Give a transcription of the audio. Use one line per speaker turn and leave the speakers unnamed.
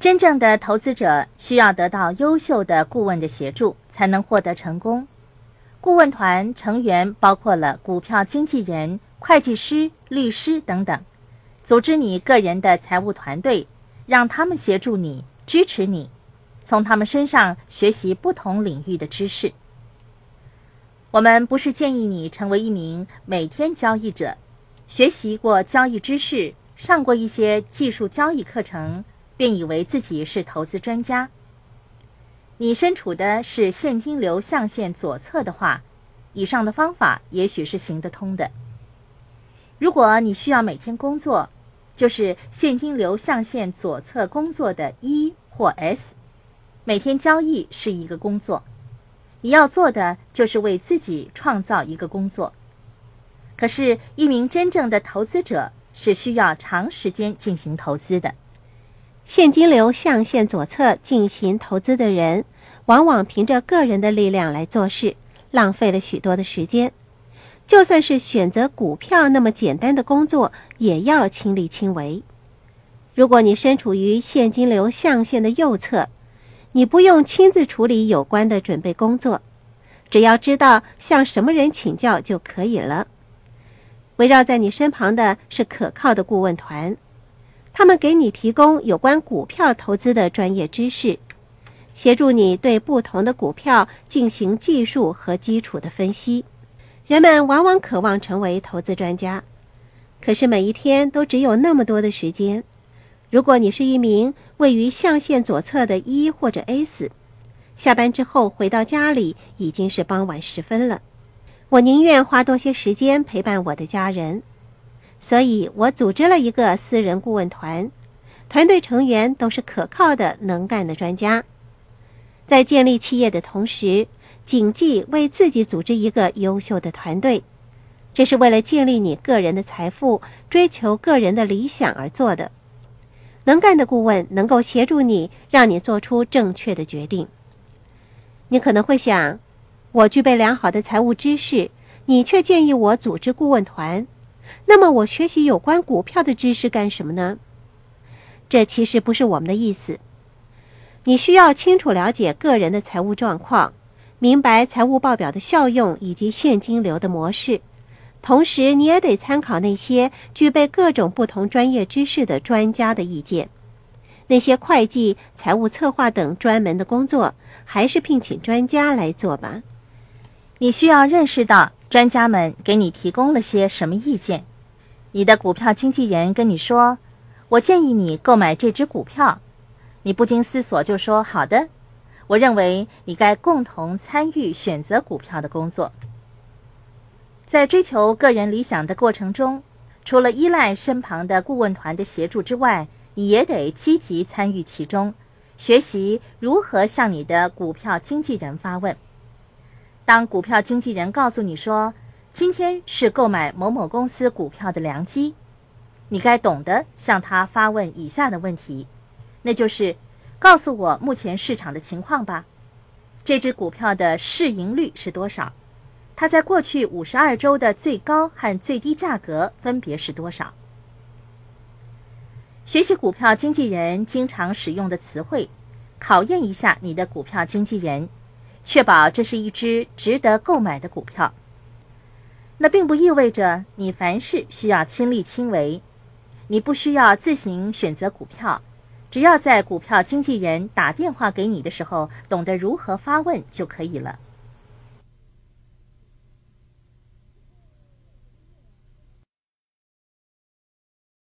真正的投资者需要得到优秀的顾问的协助，才能获得成功。顾问团成员包括了股票经纪人、会计师、律师等等，组织你个人的财务团队，让他们协助你、支持你，从他们身上学习不同领域的知识。我们不是建议你成为一名每天交易者，学习过交易知识，上过一些技术交易课程，便以为自己是投资专家。你身处的是现金流象限左侧的话，以上的方法也许是行得通的。如果你需要每天工作，就是现金流象限左侧工作的 E 或 S，每天交易是一个工作。你要做的就是为自己创造一个工作。可是，一名真正的投资者是需要长时间进行投资的。
现金流象限左侧进行投资的人，往往凭着个人的力量来做事，浪费了许多的时间。就算是选择股票那么简单的工作，也要亲力亲为。如果你身处于现金流象限的右侧，你不用亲自处理有关的准备工作，只要知道向什么人请教就可以了。围绕在你身旁的是可靠的顾问团，他们给你提供有关股票投资的专业知识，协助你对不同的股票进行技术和基础的分析。人们往往渴望成为投资专家，可是每一天都只有那么多的时间。如果你是一名位于象限左侧的 E 或者 S，下班之后回到家里已经是傍晚时分了。我宁愿花多些时间陪伴我的家人，所以我组织了一个私人顾问团，团队成员都是可靠的、能干的专家。在建立企业的同时，谨记为自己组织一个优秀的团队，这是为了建立你个人的财富、追求个人的理想而做的。能干的顾问能够协助你，让你做出正确的决定。你可能会想，我具备良好的财务知识，你却建议我组织顾问团，那么我学习有关股票的知识干什么呢？这其实不是我们的意思。你需要清楚了解个人的财务状况，明白财务报表的效用以及现金流的模式。同时，你也得参考那些具备各种不同专业知识的专家的意见。那些会计、财务策划等专门的工作，还是聘请专家来做吧。
你需要认识到专家们给你提供了些什么意见。你的股票经纪人跟你说：“我建议你购买这只股票。”你不经思索就说：“好的，我认为你该共同参与选择股票的工作。”在追求个人理想的过程中，除了依赖身旁的顾问团的协助之外，你也得积极参与其中，学习如何向你的股票经纪人发问。当股票经纪人告诉你说今天是购买某某公司股票的良机，你该懂得向他发问以下的问题，那就是：告诉我目前市场的情况吧，这只股票的市盈率是多少？它在过去五十二周的最高和最低价格分别是多少？学习股票经纪人经常使用的词汇，考验一下你的股票经纪人，确保这是一只值得购买的股票。那并不意味着你凡事需要亲力亲为，你不需要自行选择股票，只要在股票经纪人打电话给你的时候，懂得如何发问就可以了。